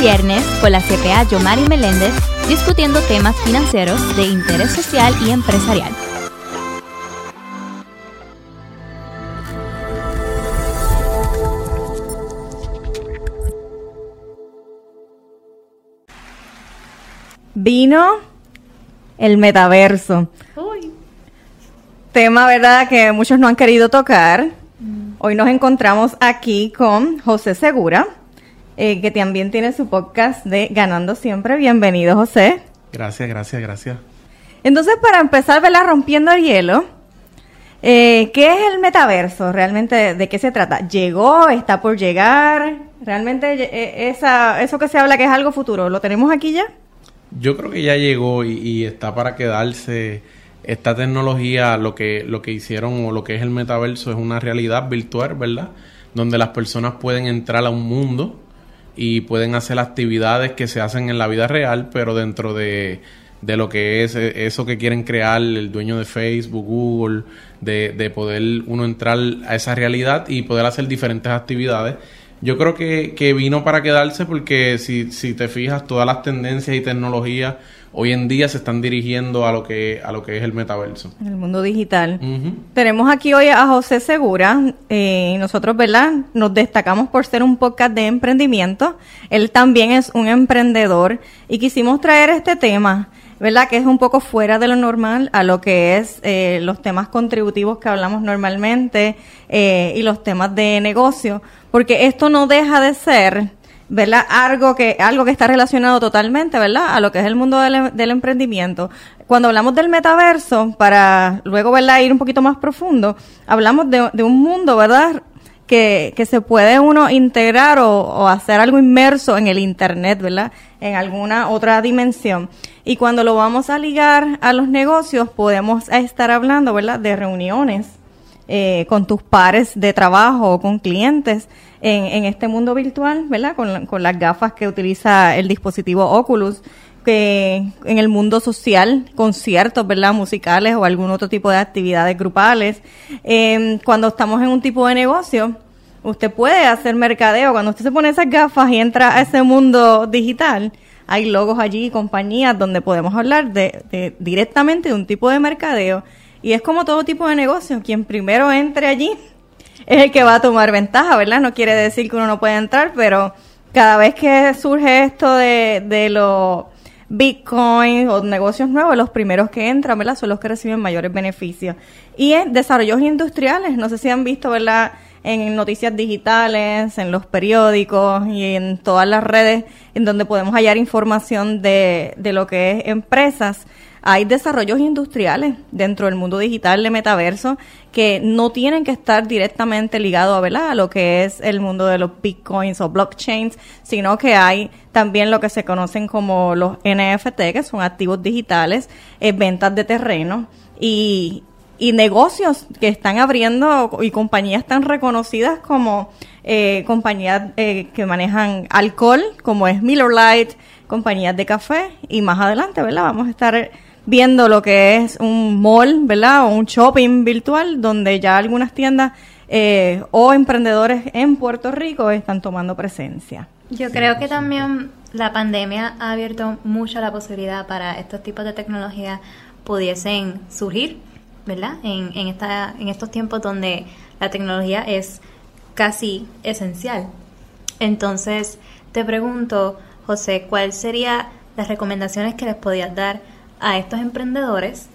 Viernes con la CPA Yomari Meléndez discutiendo temas financieros de interés social y empresarial. Vino el metaverso. Tema, ¿verdad?, que muchos no han querido tocar. Hoy nos encontramos aquí con José Segura, eh, que también tiene su podcast de Ganando Siempre. Bienvenido, José. Gracias, gracias, gracias. Entonces, para empezar, ¿verdad? Rompiendo el hielo, eh, ¿qué es el metaverso? ¿Realmente de qué se trata? ¿Llegó? ¿Está por llegar? ¿Realmente eh, esa, eso que se habla que es algo futuro, lo tenemos aquí ya? Yo creo que ya llegó y, y está para quedarse esta tecnología, lo que, lo que hicieron o lo que es el metaverso es una realidad virtual, ¿verdad? Donde las personas pueden entrar a un mundo y pueden hacer actividades que se hacen en la vida real, pero dentro de, de lo que es eh, eso que quieren crear el dueño de Facebook, Google, de, de poder uno entrar a esa realidad y poder hacer diferentes actividades. Yo creo que, que vino para quedarse porque si, si te fijas, todas las tendencias y tecnologías hoy en día se están dirigiendo a lo que, a lo que es el metaverso. En el mundo digital. Tenemos aquí hoy a José Segura. Eh, nosotros, ¿verdad? Nos destacamos por ser un podcast de emprendimiento. Él también es un emprendedor y quisimos traer este tema. ¿verdad? Que es un poco fuera de lo normal a lo que es eh, los temas contributivos que hablamos normalmente eh, y los temas de negocio, porque esto no deja de ser, ¿verdad? Algo que, algo que está relacionado totalmente, ¿verdad? A lo que es el mundo del, del emprendimiento. Cuando hablamos del metaverso, para luego, ¿verdad? Ir un poquito más profundo, hablamos de, de un mundo, ¿verdad? Que, que, se puede uno integrar o, o, hacer algo inmerso en el Internet, ¿verdad? En alguna otra dimensión. Y cuando lo vamos a ligar a los negocios, podemos estar hablando, ¿verdad? De reuniones eh, con tus pares de trabajo o con clientes en, en este mundo virtual, ¿verdad? Con, con, las gafas que utiliza el dispositivo Oculus, que en el mundo social, conciertos, ¿verdad? Musicales o algún otro tipo de actividades grupales. Eh, cuando estamos en un tipo de negocio, usted puede hacer mercadeo. Cuando usted se pone esas gafas y entra a ese mundo digital, hay logos allí, compañías donde podemos hablar de, de directamente de un tipo de mercadeo y es como todo tipo de negocio, quien primero entre allí es el que va a tomar ventaja, ¿verdad? No quiere decir que uno no pueda entrar, pero cada vez que surge esto de, de los Bitcoin o negocios nuevos, los primeros que entran, ¿verdad? Son los que reciben mayores beneficios. Y en desarrollos industriales, no sé si han visto, ¿verdad? En noticias digitales, en los periódicos y en todas las redes en donde podemos hallar información de, de lo que es empresas hay desarrollos industriales dentro del mundo digital de metaverso que no tienen que estar directamente ligados a, lo que es el mundo de los bitcoins o blockchains, sino que hay también lo que se conocen como los NFT, que son activos digitales, eh, ventas de terreno y, y negocios que están abriendo y compañías tan reconocidas como eh, compañías eh, que manejan alcohol, como es Miller Lite, compañías de café y más adelante, ¿verdad? Vamos a estar viendo lo que es un mall, ¿verdad? O un shopping virtual donde ya algunas tiendas eh, o emprendedores en Puerto Rico están tomando presencia. Yo creo que también la pandemia ha abierto mucho la posibilidad para estos tipos de tecnología pudiesen surgir, ¿verdad? En, en, esta, en estos tiempos donde la tecnología es casi esencial. Entonces, te pregunto, José, ¿cuáles serían las recomendaciones que les podías dar a estos emprendedores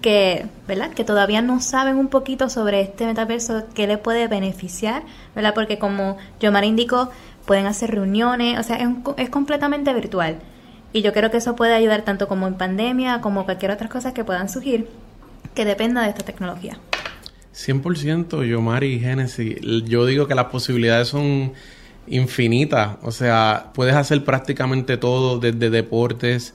que, ¿verdad? que todavía no saben un poquito sobre este metaverso, qué le puede beneficiar, ¿verdad? Porque como Yomar indicó, pueden hacer reuniones, o sea, es, es completamente virtual. Y yo creo que eso puede ayudar tanto como en pandemia, como cualquier otra cosa que puedan surgir, que dependa de esta tecnología. 100% Yomar y Genesis, yo digo que las posibilidades son infinitas, o sea, puedes hacer prácticamente todo, desde deportes,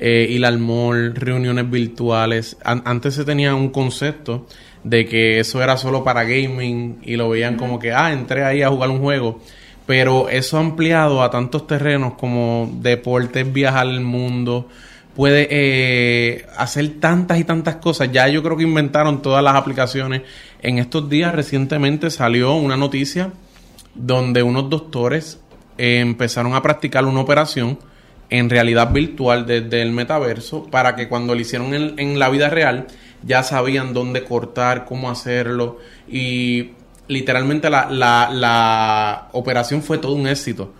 eh, ir al mall, reuniones virtuales. antes se tenía un concepto de que eso era solo para gaming y lo veían como que, ah, entré ahí a jugar un juego. Pero eso ha ampliado a tantos terrenos como deportes, viajar al mundo, puede eh, hacer tantas y tantas cosas. Ya yo creo que inventaron todas las aplicaciones. En estos días recientemente salió una noticia donde unos doctores eh, empezaron a practicar una operación en realidad virtual desde el metaverso para que cuando lo hicieron en, la vida real ya sabían dónde cortar, cómo hacerlo. Y literalmente la, la, operación fue todo un éxito.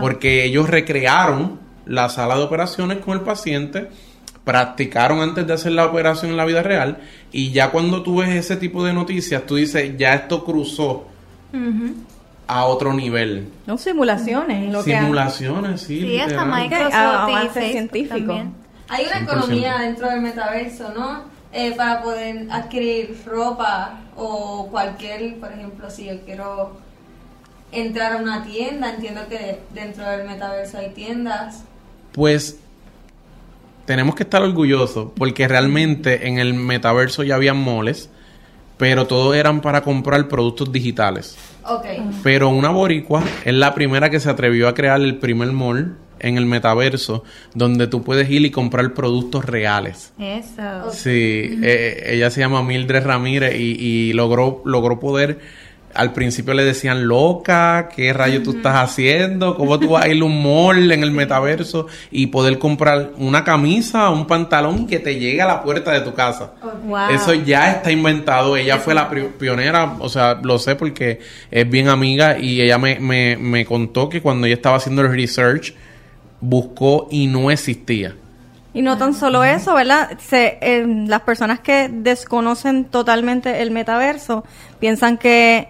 Porque ellos recrearon la sala de operaciones con el paciente practicaron antes de hacer la operación en la vida real y ya cuando tú ves ese tipo de noticias, tú dices, ya esto cruzó a otro nivel. No, simulaciones. Lo simulaciones, sí. Sí, hasta Microsoft y científico. Hay una economía dentro del metaverso, ¿no? Eh, para poder adquirir ropa o cualquier, por ejemplo, si yo quiero entrar a una tienda, entiendo que dentro del metaverso hay tiendas. Pues tenemos que estar orgullosos porque realmente en el metaverso ya habían moles, pero todos eran para comprar productos digitales. Okay. Pero una boricua es la primera que se atrevió a crear el primer mall en el metaverso donde tú puedes ir y comprar productos reales. Eso. Sí, eh, ella se llama Mildred Ramírez y, y logró, logró poder al principio le decían loca, ¿qué rayo tú estás haciendo? ¿Cómo tú vas a ir un mall en el metaverso y poder comprar una camisa o un pantalón que te llegue a la puerta de tu casa? Eso ya está inventado. Ella fue la pionera, o sea, lo sé porque es bien amiga y ella me, me, me contó que cuando ella estaba haciendo el research, buscó y no existía. Y no tan solo eso, ¿verdad? Se, eh, las personas que desconocen totalmente el metaverso piensan que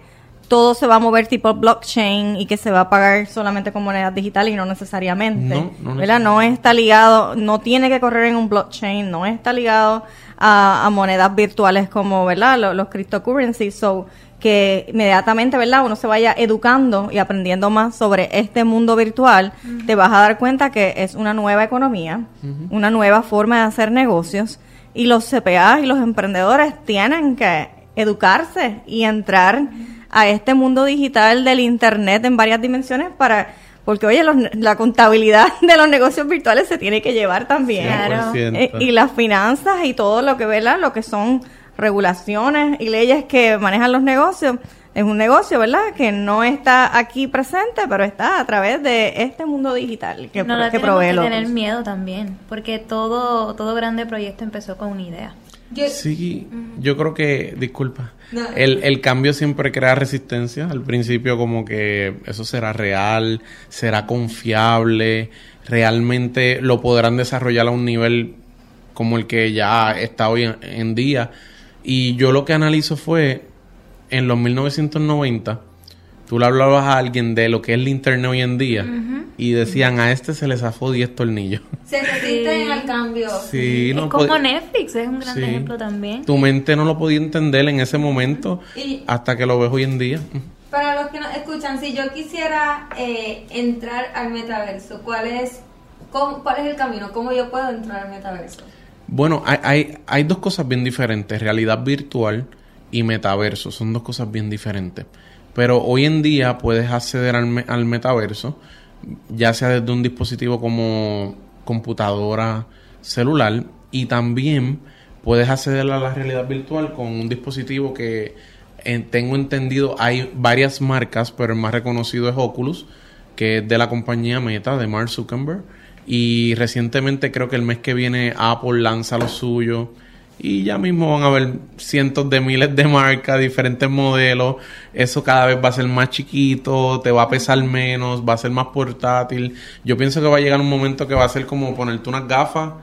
todo se va a mover tipo blockchain y que se va a pagar solamente con monedas digitales y no necesariamente. No, ¿verdad? no está ligado, no tiene que correr en un blockchain, no está ligado a, monedas virtuales como, ¿verdad? Los, los cryptocurrencies. So, que inmediatamente, ¿verdad? Uno se vaya educando y aprendiendo más sobre este mundo virtual, te vas a dar cuenta que es una nueva economía, una nueva forma de hacer negocios y los CPA y los emprendedores tienen que educarse y entrar a este mundo digital del Internet en varias dimensiones para... Porque, oye, la contabilidad de los negocios virtuales se tiene que llevar también. Eh, y las finanzas y todo lo que, ¿verdad? Lo que son regulaciones y leyes que manejan los negocios. Es un negocio, ¿verdad? Que no está aquí presente, pero está a través de este mundo digital que, no, que provee que tener miedo también, porque todo, todo grande proyecto empezó con una idea sí, yo creo que, disculpa, el, el, cambio siempre crea resistencia. Al principio como que eso será real, será confiable, realmente lo podrán desarrollar a un nivel como el que ya está hoy en día. Y yo lo que analizo fue, en los 1990, tú le hablabas a alguien de lo que es el internet hoy en día y decían a este se le zafó 10 tornillos. Se resisten al cambio. Sí, es como Netflix, es un gran ejemplo también. Tu mente no lo podía entender en ese momento hasta que lo ves hoy en día. Para los que nos escuchan, si yo quisiera eh, entrar al metaverso, ¿cuál es, ¿cuál es el camino? ¿Cómo yo puedo entrar al metaverso? Bueno, hay, hay, hay dos cosas bien diferentes, realidad virtual y metaverso, son dos cosas bien diferentes. Pero hoy en día puedes acceder al, al metaverso, ya sea desde un dispositivo como computadora, celular, y también puedes acceder a la realidad virtual con un dispositivo que eh, tengo entendido hay varias marcas, pero el más reconocido es Oculus, que es de la compañía Meta, de Mark Zuckerberg. Y recientemente creo que el mes que viene Apple lanza lo suyo y ya mismo van a haber cientos de miles de marcas, diferentes modelos. Eso cada vez va a ser más chiquito, te va a pesar menos, va a ser más portátil. Yo pienso que va a llegar un momento que va a ser como ponerte unas gafas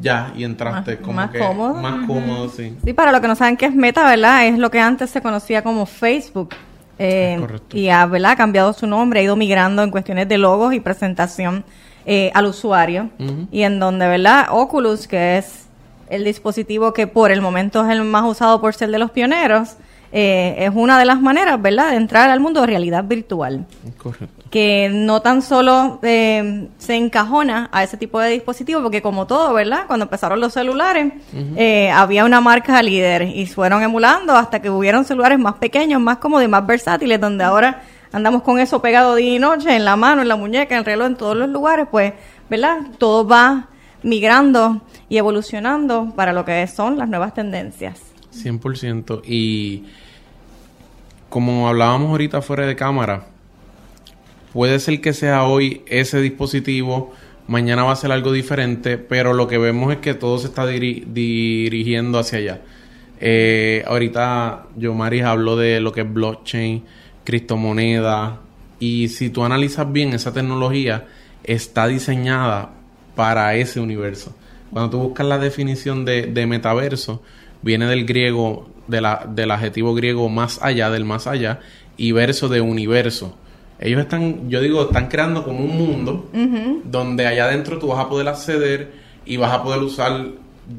ya y entraste como más que cómodo. más cómodo, sí. Sí, para los que no saben qué es Meta, ¿verdad? Es lo que antes se conocía como Facebook. Eh, y ha, ¿verdad? cambiado su nombre, ha ido migrando en cuestiones de logos y presentación eh, al usuario. Y en donde, ¿verdad? Oculus, que es el dispositivo que por el momento es el más usado por ser de los pioneros, eh, es una de las maneras, ¿verdad?, de entrar al mundo de realidad virtual. Correcto. Que no tan solo eh, se encajona a ese tipo de dispositivo, porque como todo, ¿verdad?, cuando empezaron los celulares, eh, había una marca líder y fueron emulando hasta que hubieron celulares más pequeños, más cómodos y más versátiles, donde ahora andamos con eso pegado día y noche, en la mano, en la muñeca, en el reloj, en todos los lugares, pues, ¿verdad?, todo va migrando y evolucionando para lo que son las nuevas tendencias. 100%. Y como hablábamos ahorita fuera de cámara, puede ser que sea hoy ese dispositivo, mañana va a ser algo diferente, pero lo que vemos es que todo se está dirigiendo hacia allá. Eh, ahorita Yomari habló de lo que es blockchain, criptomoneda, y si tú analizas bien esa tecnología, está diseñada para ese universo. Cuando tú buscas la definición de, de metaverso, viene del griego, de la, del adjetivo griego más allá, del más allá, y verso de universo. Ellos están, yo digo, están creando como un mundo donde allá adentro tú vas a poder acceder y vas a poder usar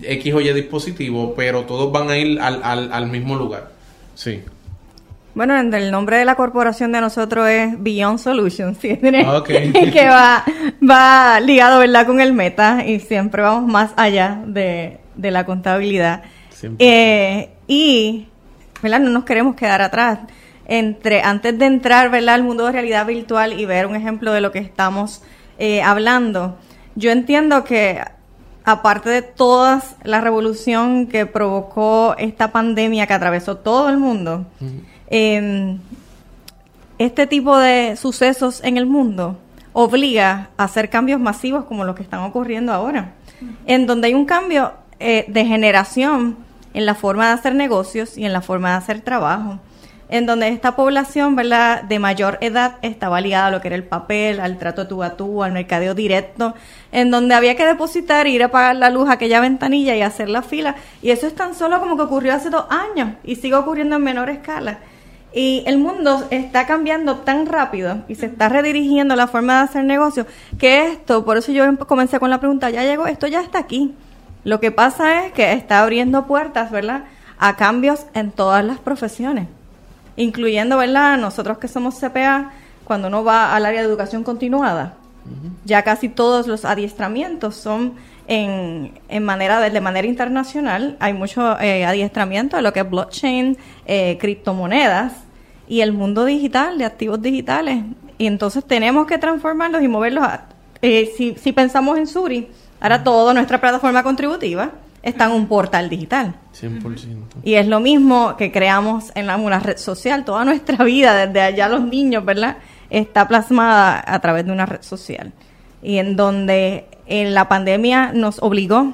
X o Y dispositivo, pero todos van a ir al, al, al mismo lugar. Sí. Bueno, el nombre de la corporación de nosotros es Beyond Solutions, ¿sí? Ah, que va, va ligado, ¿verdad?, con el meta y siempre vamos más allá de, de la contabilidad. Eh, y, ¿verdad?, no nos queremos quedar atrás. Entre, antes de entrar, ¿verdad?, al mundo de realidad virtual y ver un ejemplo de lo que estamos eh, hablando, yo entiendo que aparte de toda la revolución que provocó esta pandemia que atravesó todo el mundo, eh, este tipo de sucesos en el mundo obliga a hacer cambios masivos como los que están ocurriendo ahora, en donde hay un cambio eh, de generación en la forma de hacer negocios y en la forma de hacer trabajo, en donde esta población ¿verdad? de mayor edad estaba ligada a lo que era el papel, al trato tú a tú, al mercadeo directo, en donde había que depositar, ir a pagar la luz a aquella ventanilla y hacer la fila. Y eso es tan solo como que ocurrió hace dos años y sigue ocurriendo en menor escala. Y el mundo está cambiando tan rápido y se está redirigiendo la forma de hacer negocios que esto, por eso yo em, comencé con la pregunta, ya llegó, esto ya está aquí. Lo que pasa es que está abriendo puertas, ¿verdad? A cambios en todas las profesiones, incluyendo, ¿verdad? Nosotros que somos CPA, cuando uno va al área de educación continuada, ya casi todos los adiestramientos son en, en manera de, manera internacional. Hay mucho eh, adiestramiento de lo que es blockchain, eh, criptomonedas y el mundo digital, de activos digitales. Y entonces tenemos que transformarlos y moverlos. eh, si, si pensamos en Suri, ahora toda nuestra plataforma contributiva está en un portal digital. 100%. Y es lo mismo que creamos en la, una red social. Toda nuestra vida, desde allá los niños, ¿verdad? Está plasmada a través de una red social. Y en donde en la pandemia nos obligó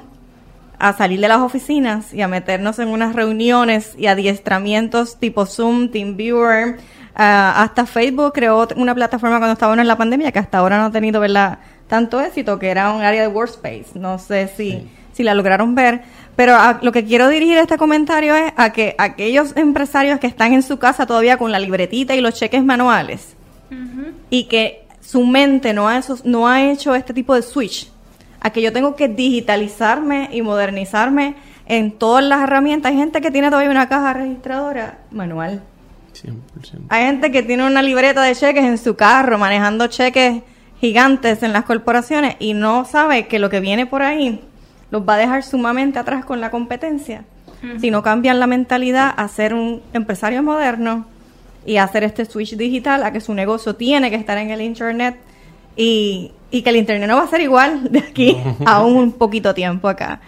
a salir de las oficinas y a meternos en unas reuniones y adiestramientos tipo Zoom, TeamViewer, ah, hasta Facebook creó una plataforma cuando estábamos en la pandemia que hasta ahora no ha tenido ¿verdad? tanto éxito, que era un área de workspace. No sé si, si la lograron ver. Pero lo que quiero dirigir este comentario es a que aquellos empresarios que están en su casa todavía con la libretita y los cheques manuales y que su mente no ha, no ha hecho este tipo de switch a que yo tengo que digitalizarme y modernizarme en todas las herramientas. Hay gente que tiene todavía una caja registradora manual. 100%. Hay gente que tiene una libreta de cheques en su carro, manejando cheques gigantes en las corporaciones y no sabe que lo que viene por ahí los va a dejar sumamente atrás con la competencia. Si no cambian la mentalidad a ser un empresario moderno y hacer este switch digital a que su negocio tiene que estar en el Internet y, y que el internet no va a ser igual de aquí a un poquito tiempo acá.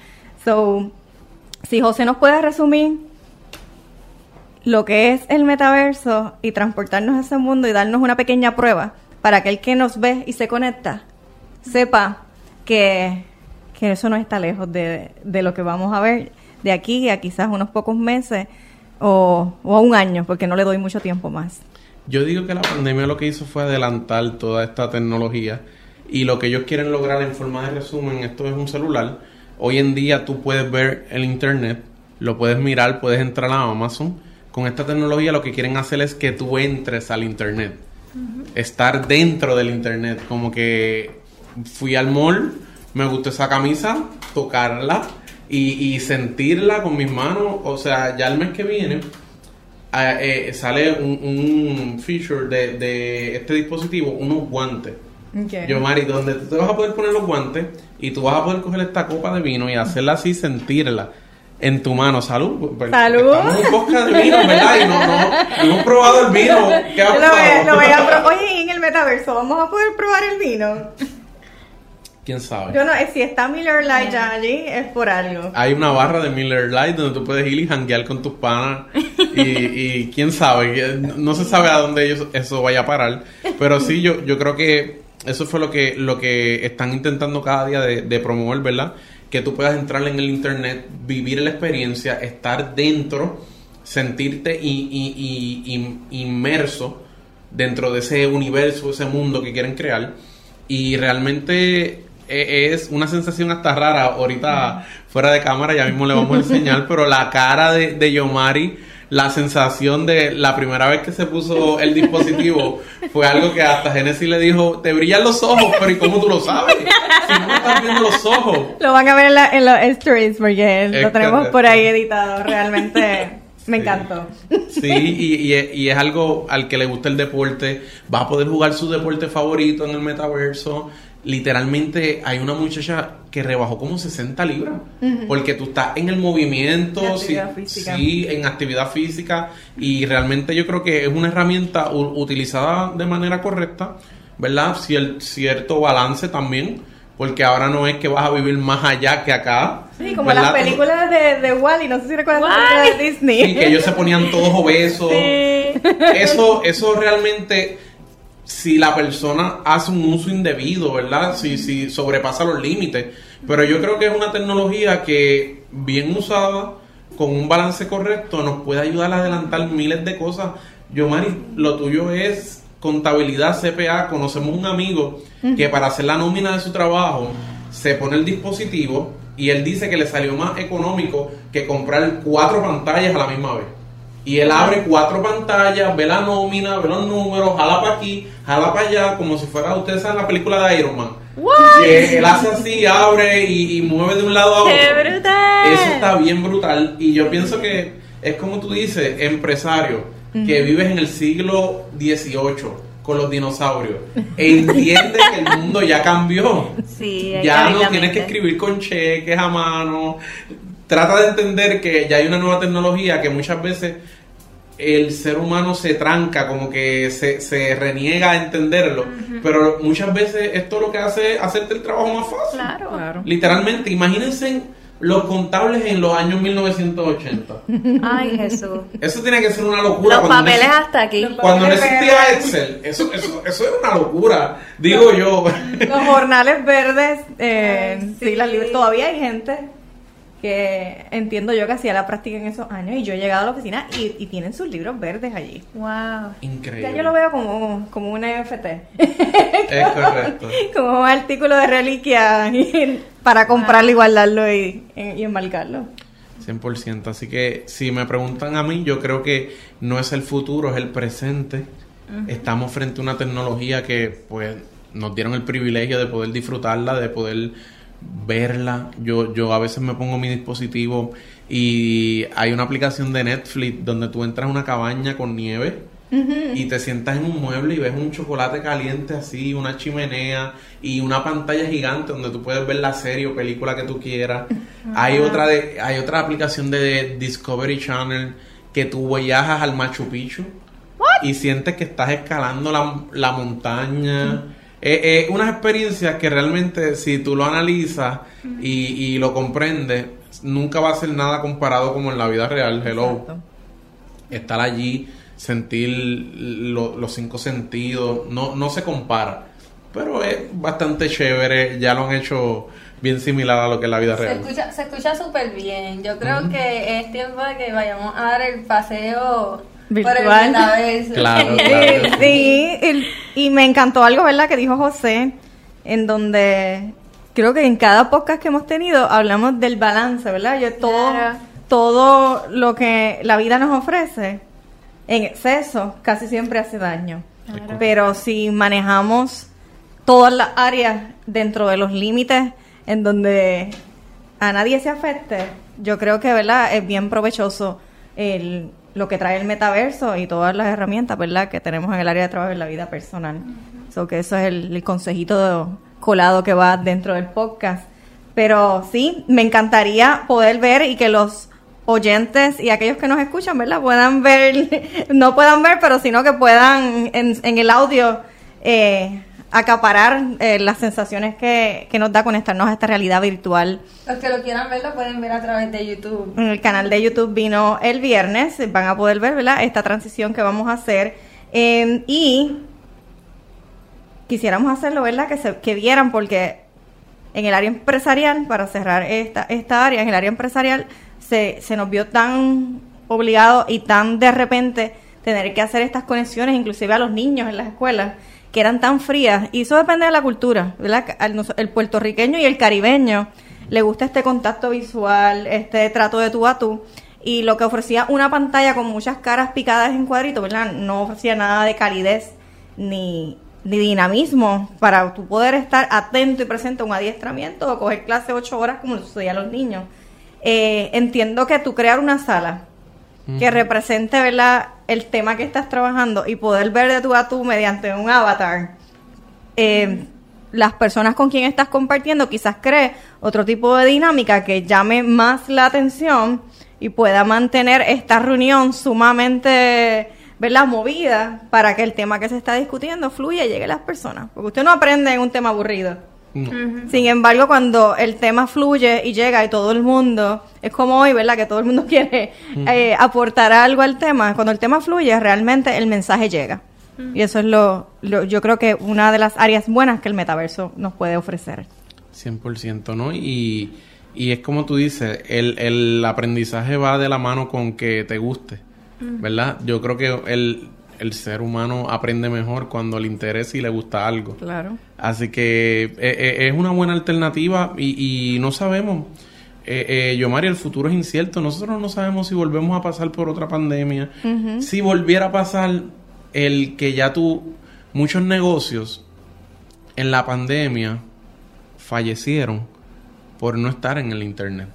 So, si José nos puede resumir lo que es el metaverso y transportarnos a ese mundo y darnos una pequeña prueba para que el que nos ve y se conecta sepa que, que eso no está lejos de, de, lo que vamos a ver de aquí a quizás unos pocos meses o, o a un año, porque no le doy mucho tiempo más. Yo digo que la pandemia lo que hizo fue adelantar toda esta tecnología y lo que ellos quieren lograr en forma de resumen, esto es un celular. Hoy en día tú puedes ver el internet, lo puedes mirar, puedes entrar a Amazon. Con esta tecnología lo que quieren hacer es que tú entres al internet, estar dentro del internet, como que fui al mall, me gustó esa camisa, tocarla y, sentirla con mis manos, o sea, ya el mes que viene eh, sale un, feature de, de, este dispositivo, unos guantes. Yo, Mari, donde tú te vas a poder poner los guantes y tú vas a poder coger esta copa de vino y hacerla así, sentirla en tu mano. Salud. Pues, Salud. Estamos en un de vino, ¿verdad? Y no, no, hemos probado el vino. ¿Qué ha lo Oye, en el metaverso, ¿vamos a poder probar el vino? ¿Quién sabe? Yo no, si está Miller Light ya allí, es por algo. Hay una barra de Miller Light donde tú puedes ir y janguear con tus panas. y, y quién sabe, no se sabe a dónde eso vaya a parar. Pero sí, yo, yo creo que eso fue lo que, lo que están intentando cada día de, de promover, ¿verdad? Que tú puedas entrar en el internet, vivir la experiencia, estar dentro, sentirte y, y, inmerso dentro de ese universo, ese mundo que quieren crear. Y realmente e, es una sensación hasta rara. Ahorita fuera de cámara ya mismo le vamos a enseñar, pero la cara de, de Yomari la sensación de la primera vez que se puso el dispositivo fue algo que hasta Genesis le dijo, te brillan los ojos, pero ¿y cómo tú lo sabes? Si no estás viendo los ojos. Lo van a ver en, los stories porque lo tenemos por ahí editado, realmente... Me encantó. Sí, y, y, es algo al que le gusta el deporte. Va a poder jugar su deporte favorito en el metaverso literalmente hay una muchacha que rebajó como 60 libras. Porque tú estás en el movimiento, sí, sí, en actividad física. Y realmente yo creo que es una herramienta utilizada de manera correcta, ¿verdad? cierto balance también. Porque ahora no es que vas a vivir más allá que acá. Sí, como las películas de, de Wally, no sé si recuerdas las de Disney. Sí, que ellos se ponían todos obesos. Eso, eso realmente si la persona hace un uso indebido, ¿verdad? Si, si sobrepasa los límites. Pero yo creo que es una tecnología que, bien usada, con un balance correcto, nos puede ayudar a adelantar miles de cosas. Yo, Mari, lo tuyo es contabilidad CPA. Conocemos un amigo que para hacer la nómina de su trabajo se pone el dispositivo y él dice que le salió más económico que comprar cuatro pantallas a la misma vez. Y él abre cuatro pantallas, ve la nómina, ve los números, jala para aquí, jala para allá, como si fuera, ustedes saben la película de Iron Man. Que él hace así, abre y, mueve de un lado a otro. ¡Qué brutal! Eso está bien brutal. Y yo pienso que es como tú dices, empresario, que vives en el siglo XVIII con los dinosaurios. Entiende que el mundo ya cambió. Sí, ya no tienes que escribir con cheques a mano. Trata de entender que ya hay una nueva tecnología que muchas veces el ser humano se tranca, como que se, se reniega a entenderlo. Pero muchas veces esto lo que hace es hacerte el trabajo más fácil. Claro, claro. Literalmente, imagínense los contables en los años 1980. Ay, Jesús. Eso tiene que ser una locura. Los papeles hasta aquí. Cuando no existía Excel, eso, eso, eso era una locura, digo yo. Los jornales verdes, eh, sí, las libres, todavía hay gente que entiendo yo que hacía la práctica en esos años y yo he llegado a la oficina y, tienen sus libros verdes allí. Wow. Increíble. Ya yo lo veo como, como un NFT. Es correcto. como un artículo de reliquia para comprarlo y guardarlo y, y enmarcarlo. 100%. Así que si me preguntan a mí, yo creo que no es el futuro, es el presente. Estamos frente a una tecnología que pues nos dieron el privilegio de poder disfrutarla, de poder verla. Yo, yo a veces me pongo mi dispositivo y hay una aplicación de Netflix donde tú entras a una cabaña con nieve y te sientas en un mueble y ves un chocolate caliente así, una chimenea y una pantalla gigante donde tú puedes ver la serie o película que tú quieras. Hay otra de, hay otra aplicación de Discovery Channel que tú viajas al Machu Picchu y sientes que estás escalando la, la montaña. Eh, unas experiencias que realmente si tú lo analizas y, lo comprendes, nunca va a ser nada comparado como en la vida real. Hello. Estar allí, sentir los cinco sentidos, no, no se compara. Pero es bastante chévere, ya lo han hecho bien similar a lo que es la vida real. Se escucha súper bien. Yo creo que es tiempo de que vayamos a dar el paseo virtual. Claro, Sí, y, me encantó algo, ¿verdad? Que dijo José, en donde creo que en cada podcast que hemos tenido hablamos del balance, ¿verdad? Yo todo, todo lo que la vida nos ofrece en exceso casi siempre hace daño. Pero si manejamos todas las áreas dentro de los límites en donde a nadie se afecte, yo creo que, ¿verdad? Es bien provechoso el lo que trae el metaverso y todas las herramientas, ¿verdad?, que tenemos en el área de trabajo en la vida personal. que eso es el, consejito colado que va dentro del podcast. Pero sí, me encantaría poder ver y que los oyentes y aquellos que nos escuchan, ¿verdad? Puedan ver, no puedan ver, pero sino que puedan en, en el audio eh, acaparar eh, las sensaciones que, que, nos da conectarnos a esta realidad virtual. Los que lo quieran ver lo pueden ver a través de YouTube. En el canal de YouTube vino el viernes, van a poder ver ¿verdad? esta transición que vamos a hacer. Em, y quisiéramos hacerlo, ¿verdad? Que, se, que vieran, porque en el área empresarial, para cerrar esta, esta área, en el área empresarial se, se nos vio tan obligado y tan de repente tener que hacer estas conexiones, inclusive a los niños en las escuelas, que eran tan frías. Y eso depende de la cultura, ¿verdad? El puertorriqueño y el caribeño le gusta este contacto visual, este trato de tú a tú. Y lo que ofrecía una pantalla con muchas caras picadas en cuadritos, ¿verdad? No ofrecía nada de calidez ni, ni dinamismo para tu poder estar atento y presente a un adiestramiento o coger clase ocho horas como lo sucedía a los niños. Eh, entiendo que tú crear una sala que represente ¿verdad? El tema que estás trabajando y poder ver de tú a tú mediante un avatar, eh, las personas con quien estás compartiendo quizás cree otro tipo de dinámica que llame más la atención y pueda mantener esta reunión sumamente ¿verdad? movida para que el tema que se está discutiendo fluya y llegue a las personas. Porque usted no aprende en un tema aburrido. Sin embargo, cuando el tema fluye y llega y todo el mundo, es como hoy, ¿verdad? Que todo el mundo quiere eh, aportar algo al tema. Cuando el tema fluye, realmente el mensaje llega. Y eso es lo, yo creo que una de las áreas buenas que el metaverso nos puede ofrecer. 100%, ¿no? Y, y es como tú dices, el, el aprendizaje va de la mano con que te guste, ¿verdad? Yo creo que el, el ser humano aprende mejor cuando le interesa y le gusta algo. Claro. Así que eh, eh, es una buena alternativa y, no sabemos. Eh, eh, Yomari, el futuro es incierto. Nosotros no sabemos si volvemos a pasar por otra pandemia. Si volviera a pasar el que ya tú, muchos negocios en la pandemia fallecieron por no estar en el Internet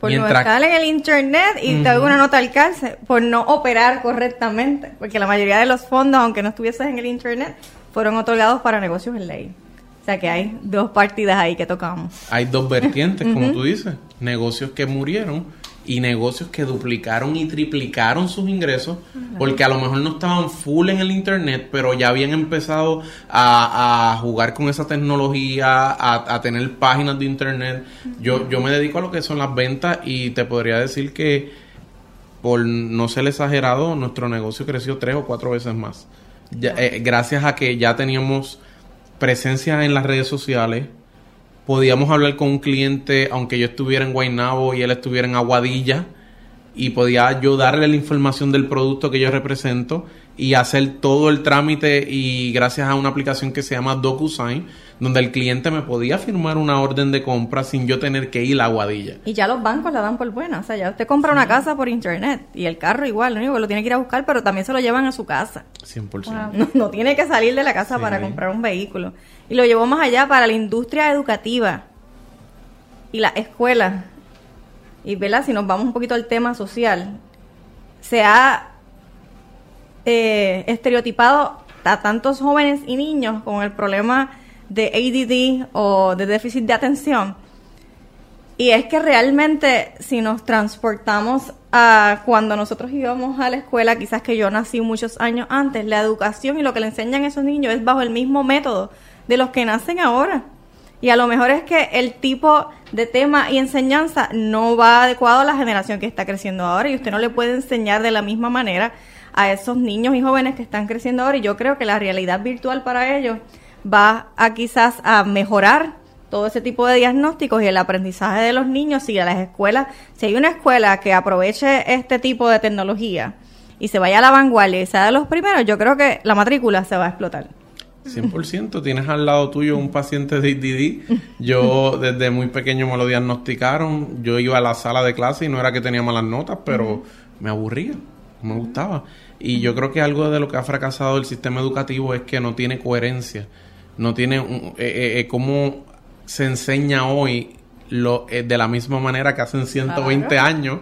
por no estar en el internet y te una nota al cárcel por no operar correctamente, porque la mayoría de los fondos, aunque no estuvieses en el internet, fueron otorgados para negocios en ley. O sea que hay dos partidas ahí que tocamos. Hay dos vertientes, como tú dices, negocios que murieron y negocios que duplicaron y triplicaron sus ingresos porque a lo mejor no estaban full en el internet pero ya habían empezado a, jugar con esa tecnología a, tener páginas de internet. Yo, yo me dedico a lo que son las ventas y te podría decir que por no ser exagerado nuestro negocio creció tres o cuatro veces más. Eh, gracias a que ya teníamos presencia en las redes sociales podíamos hablar con un cliente, aunque yo estuviera en Guaynabo y él estuviera en Aguadilla, y podía yo darle la información del producto que yo represento y hacer todo el trámite y gracias a una aplicación que se llama DocuSign, donde el cliente me podía firmar una orden de compra sin yo tener que ir a Aguadilla. Y ya los bancos la dan por buena, o sea, ya usted compra una casa por internet y el carro igual, lo único que lo tiene que ir a buscar, pero también se lo llevan a su casa. 100%. No, tiene que salir de la casa para comprar un vehículo. Y lo llevó más allá para la industria educativa y la escuela. Y ¿verdad? si nos vamos un poquito al tema social, se ha eh, estereotipado a tantos jóvenes y niños con el problema de ADD o de déficit de atención. Y es que realmente si nos transportamos a cuando nosotros íbamos a la escuela, quizás que yo nací muchos años antes, la educación y lo que le enseñan esos niños es bajo el mismo método de los que nacen ahora. Y a lo mejor es que el tipo de tema y enseñanza no va adecuado a la generación que está creciendo ahora y usted no le puede enseñar de la misma manera a esos niños y jóvenes que están creciendo ahora y yo creo que la realidad virtual para ellos va a quizás a mejorar todo ese tipo de diagnósticos y el aprendizaje de los niños y a las escuelas, si hay una escuela que aproveche este tipo de tecnología y se vaya a la vanguardia y sea de los primeros, yo creo que la matrícula se va a explotar. 100%. Tienes al lado tuyo un paciente de IDD. Yo desde muy pequeño me lo diagnosticaron. Yo iba a la sala de clase y no era que tenía malas notas, pero me aburría, me gustaba. Y yo creo que algo de lo que ha fracasado el sistema educativo es que no tiene coherencia. No tiene eh, eh, eh, cómo se enseña hoy lo, de la misma manera que hacen 120 años,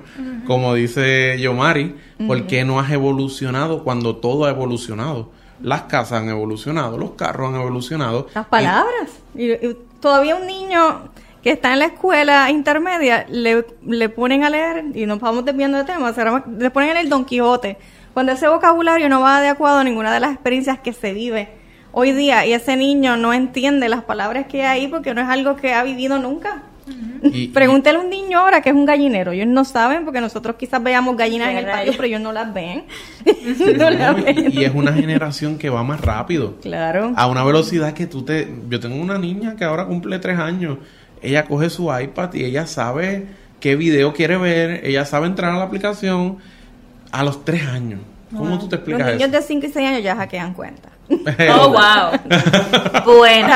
como dice Yomari, porque no has evolucionado cuando todo ha evolucionado las casas han evolucionado, los carros han evolucionado. Las palabras. Y, todavía un niño que está en la escuela intermedia le, le ponen a leer, y nos vamos desviando de tema, le ponen el Don Quijote. Cuando ese vocabulario no va de acuerdo a ninguna de las experiencias que se vive hoy día y ese niño no entiende las palabras que hay porque no es algo que ha vivido nunca. Pregúntele a un niño ahora que es un gallinero. Ellos no saben porque nosotros quizás veamos gallinas en el patio, pero ellos no las ven. Y, es una generación que va más rápido. Claro. A una velocidad que tú te... Yo tengo una niña que ahora cumple tres años. Ella coge su iPad y ella sabe qué video quiere ver. Ella sabe entrar a la aplicación a los tres años. ¿Cómo tú te explicas Los niños de 5 y 6 años ya hackean cuenta. oh, wow. bueno.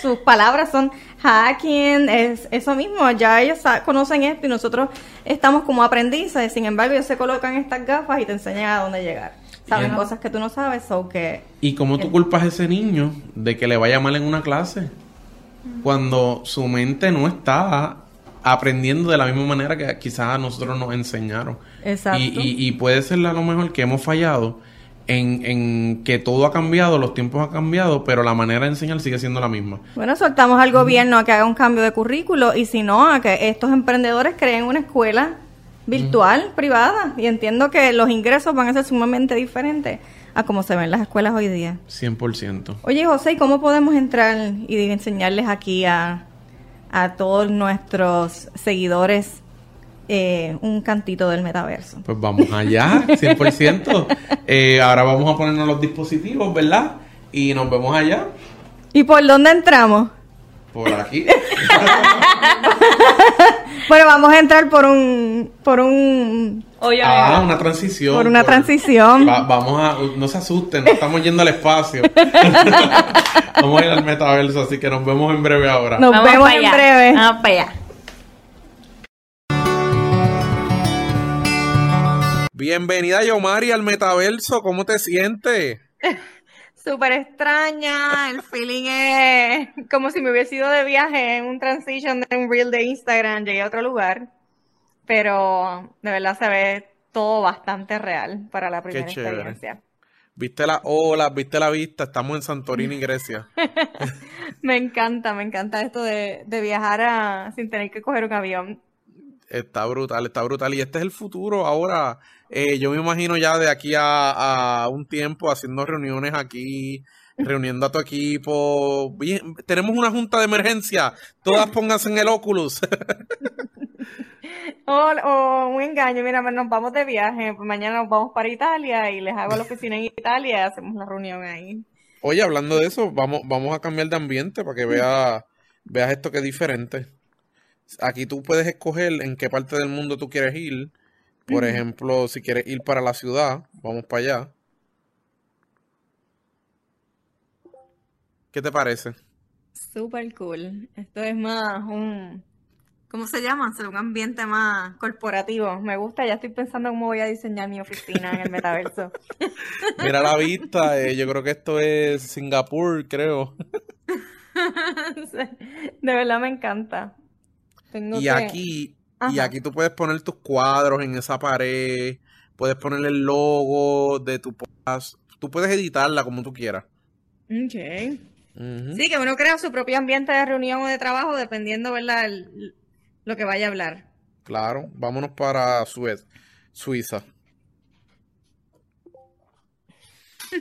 Sus palabras son hacking, es eso mismo, ya ellos conocen esto y nosotros estamos como aprendices, sin embargo ellos se colocan estas gafas y te enseñan a dónde llegar. Saben cosas que tú no sabes o que... ¿Y cómo tú culpas a ese niño de que le vaya mal en una clase? Cuando su mente no está aprendiendo de la misma manera que quizás a nosotros nos enseñaron. Exacto. Y, y, puede ser a lo mejor que hemos fallado en, en, que todo ha cambiado, los tiempos han cambiado, pero la manera de enseñar sigue siendo la misma. Bueno, soltamos al gobierno a que haga un cambio de currículo y si no, a que estos emprendedores creen una escuela virtual, privada. Y entiendo que los ingresos van a ser sumamente diferentes a como se ven las escuelas hoy día. 100%. Oye, José, ¿y cómo podemos entrar y enseñarles aquí a, a todos nuestros seguidores eh, un cantito del metaverso. Pues vamos allá, 100%. eh, ahora vamos a ponernos los dispositivos, ¿verdad? Y nos vemos allá. ¿Y por dónde entramos? Por aquí. bueno, vamos a entrar por un por un ah, una transición. Por una transición. vamos a no se asusten, no estamos yendo al espacio. vamos a ir al metaverso, así que nos vemos en breve ahora. Nos vemos en breve. Vamos para allá. Bienvenida Yomari al metaverso, ¿cómo te sientes? Súper extraña, el feeling es como si me hubiese ido de viaje en un transition de un reel de Instagram, llegué a otro lugar, pero de verdad se ve todo bastante real para la primera experiencia. Viste la ola, viste la vista, estamos en Santorini, Grecia. me encanta, me encanta esto de, de viajar sin tener que coger un avión. Está brutal, está brutal. Y este es el futuro ahora eh, yo me imagino ya de aquí a, un tiempo haciendo reuniones aquí, reuniendo a tu equipo. Bien, tenemos una junta de emergencia. Todas pónganse en el Oculus. o, un engaño, mira, nos vamos de viaje, pues mañana nos vamos para Italia y les hago la oficina en Italia y hacemos la reunión ahí. Oye, hablando de eso, vamos, vamos a cambiar de ambiente para que veas, veas esto que es diferente. Aquí tú puedes escoger en qué parte del mundo tú quieres ir por ejemplo, si quieres ir para la ciudad, vamos para allá. ¿Qué te parece? Super cool. Esto es más un... ¿Cómo se llama? un ambiente más corporativo. Me gusta, ya estoy pensando cómo voy a diseñar mi oficina en el metaverso. Mira la vista, eh, yo creo que esto es Singapur, creo. De verdad me encanta. y aquí y aquí tú puedes poner tus cuadros en esa pared, puedes poner el logo de tu podcast, tú puedes editarla como tú quieras. Ok. Sí, que uno crea su propio ambiente de reunión o de trabajo dependiendo, ¿verdad? Lo que vaya a hablar. Claro, vámonos para Suiza.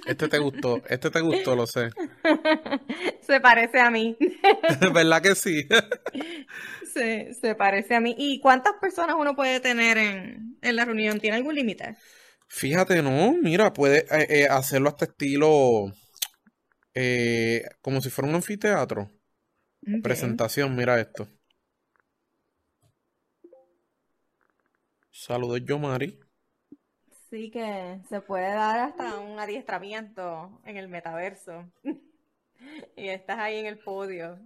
Este te gustó, este te gustó, lo sé. Se parece a mí. ¿Verdad que sí? se, se parece a mí. ¿Y cuántas personas uno puede tener en, la reunión? ¿Tiene algún límite? Fíjate, no, mira, puede eh, eh, hacerlo hasta estilo eh, como si fuera un anfiteatro. Presentación, mira esto. Saludos, yo, Mari. Sí, que se puede dar hasta un adiestramiento en el metaverso. y estás ahí en el podio.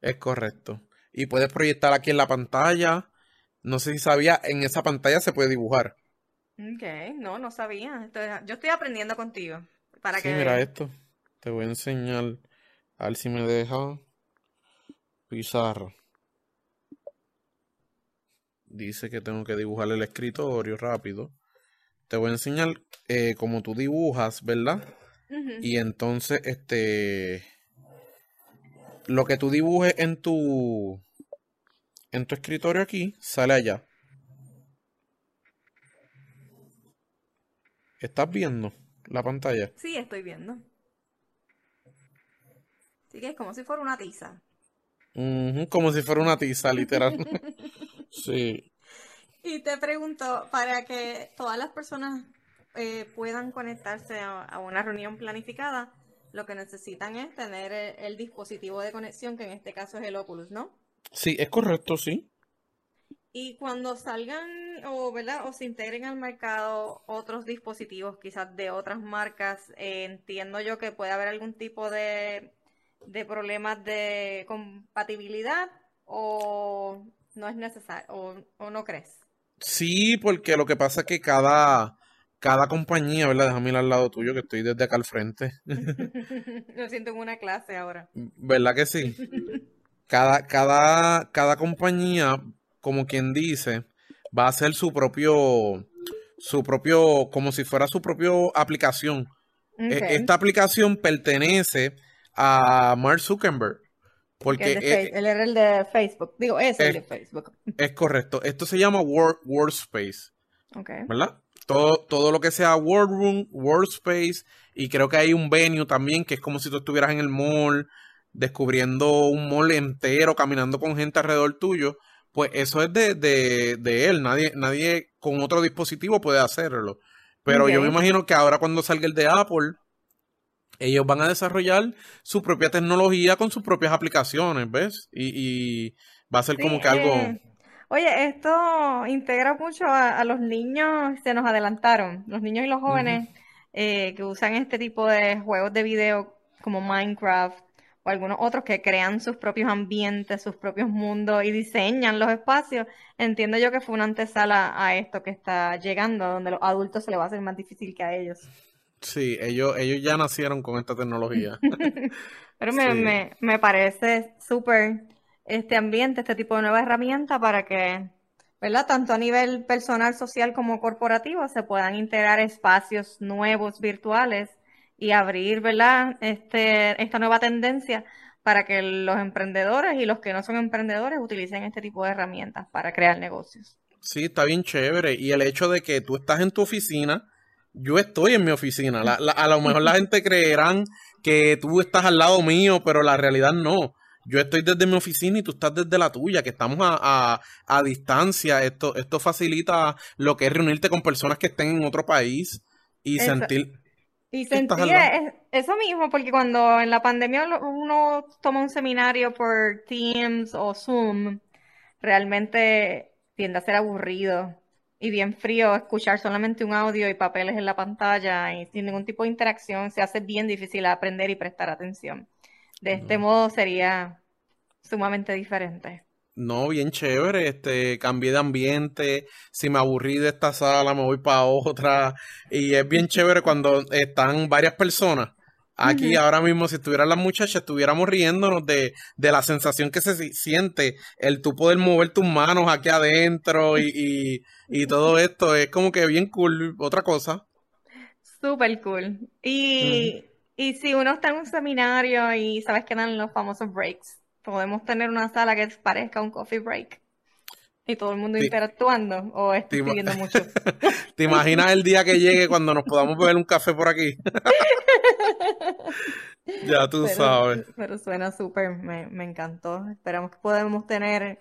Es correcto y puedes proyectar aquí en la pantalla. No sé si sabía, en esa pantalla se puede dibujar. Ok, no, no sabía. yo estoy aprendiendo contigo. Para sí, mira esto. Te voy a enseñar. A ver si me deja. Pizarra. Dice que tengo que dibujar el escritorio rápido. Te voy a enseñar eh, cómo tú dibujas, ¿verdad? Y entonces, este lo que tú dibujes en tu en tu escritorio aquí sale allá. ¿Estás viendo la pantalla? Sí, estoy viendo. Sí que es como si fuera una tiza. como si fuera una tiza, literal. sí. Y te pregunto, para que todas las personas eh, puedan conectarse a, una reunión planificada, lo que necesitan es tener el, dispositivo de conexión, que en este caso es el Oculus, ¿no? Sí, es correcto, sí. Y cuando salgan o, ¿verdad? o se integren al mercado otros dispositivos, quizás de otras marcas, eh, entiendo yo que puede haber algún tipo de, de problemas de compatibilidad o no es necesario o, o, no crees. Sí, porque lo que pasa es que cada, cada compañía, ¿verdad? Déjame ir al lado tuyo que estoy desde acá al frente. Lo siento en una clase ahora. ¿Verdad que sí? Cada, cada, cada compañía como quien dice, va a hacer su propio, su propio, como si fuera su propio aplicación. E, esta aplicación pertenece a Mark Zuckerberg. Porque e, él era el de Facebook. Digo, es, el de Facebook. Es correcto. Esto se llama Workspace. Okay. ¿Verdad? Todo, todo lo que sea Workroom, Workspace, y creo que hay un venue también, que es como si tú estuvieras en el mall, descubriendo un mall entero, caminando con gente alrededor tuyo pues eso es de, de, de, él. Nadie, nadie con otro dispositivo puede hacerlo. Pero yo me imagino que ahora cuando salga el de Apple, ellos van a desarrollar su propia tecnología con sus propias aplicaciones, ¿ves? Y, y va a ser como que algo... Eh, oye, esto integra mucho a, los niños, se nos adelantaron, los niños y los jóvenes eh, que usan este tipo de juegos de video como Minecraft, o algunos otros que crean sus propios ambientes, sus propios mundos y diseñan los espacios, entiendo yo que fue una antesala a esto que está llegando, donde a los adultos se les va a hacer más difícil que a ellos. Sí, ellos, ellos ya nacieron con esta tecnología. Pero me, me, me parece súper este ambiente, este tipo de nueva herramienta para que, ¿verdad? Tanto a nivel personal, social como corporativo se puedan integrar espacios nuevos, virtuales, y abrir, ¿verdad? Este, esta nueva tendencia para que los emprendedores y los que no son emprendedores utilicen este tipo de herramientas para crear negocios. Sí, está bien chévere. Y el hecho de que tú estás en tu oficina, yo estoy en mi oficina. a lo mejor la gente creerán que tú estás al lado mío, pero la realidad no. Yo estoy desde mi oficina y tú estás desde la tuya, que estamos a, a distancia. Esto, esto facilita lo que es reunirte con personas que estén en otro país y sentir y sentía eso mismo, porque cuando en la pandemia uno toma un seminario por Teams o Zoom, realmente tiende a ser aburrido y bien frío escuchar solamente un audio y papeles en la pantalla y sin ningún tipo de interacción, se hace bien difícil aprender y prestar atención. De este modo sería sumamente diferente. No, bien chévere, este, cambié de ambiente, si me aburrí de esta sala me voy para otra y es bien chévere cuando están varias personas. Aquí ahora mismo, si estuvieran las muchachas, estuviéramos riéndonos de, de, la sensación que se siente el tú poder mover tus manos aquí adentro y, y, todo esto. Es como que bien cool, otra cosa. Súper cool. Y, y si uno está en un seminario y sabes que dan los famosos breaks, podemos tener una sala que parezca un coffee break y todo el mundo interactuando o estoy pidiendo mucho. ¿Te imaginas el día que llegue cuando nos podamos beber un café por aquí? ya tú sabes. Pero suena súper, me, me, encantó. Esperamos que podamos tener,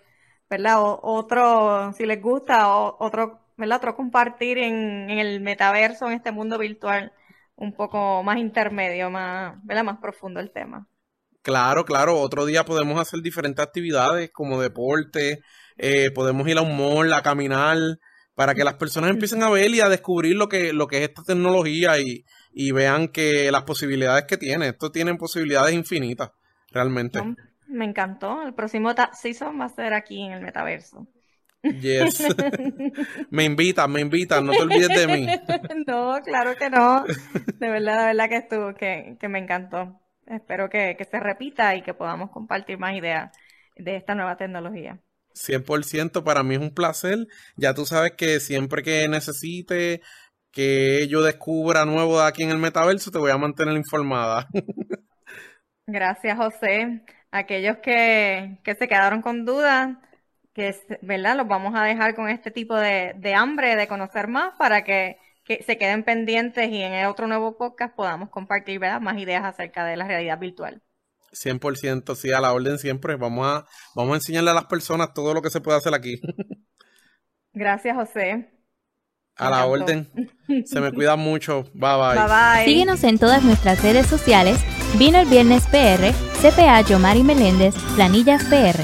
¿verdad? otro, si les gusta, otro, ¿verdad? Otro compartir en, en, el metaverso, en este mundo virtual, un poco más intermedio, más, ¿verdad? Más profundo el tema. Claro, claro. Otro día podemos hacer diferentes actividades como deporte, eh, podemos ir a un mall a caminar para que las personas empiecen a ver y a descubrir lo que, lo que es esta tecnología y, y vean que las posibilidades que tiene. Esto tiene posibilidades infinitas, realmente. me encantó. El próximo season va a ser aquí en el metaverso. Yes. me invitas, me invitas, no te olvides de mí. no, claro que no. De verdad, de verdad que estuvo, que, que me encantó. Espero que, se repita y que podamos compartir más ideas de esta nueva tecnología. 100% para mí es un placer. Ya tú sabes que siempre que necesite que yo descubra nuevo de aquí en el metaverso, te voy a mantener informada. Gracias, José. Aquellos que, que se quedaron con dudas, que verdad, los vamos a dejar con este tipo de, de hambre de conocer más para que que se queden pendientes y en el otro nuevo podcast podamos compartir más ideas acerca de la realidad virtual. 100%, sí, a la orden siempre. Vamos a, vamos a enseñarle a las personas todo lo que se puede hacer aquí. Gracias, José. A la orden. Se me cuida mucho. Bye bye. Bye bye. Síguenos en todas nuestras redes sociales. Vino el viernes PR, CPA Yomari Meléndez, Planillas PR.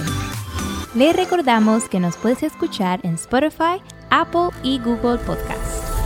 Le recordamos que nos puedes escuchar en Spotify, Apple y Google Podcast.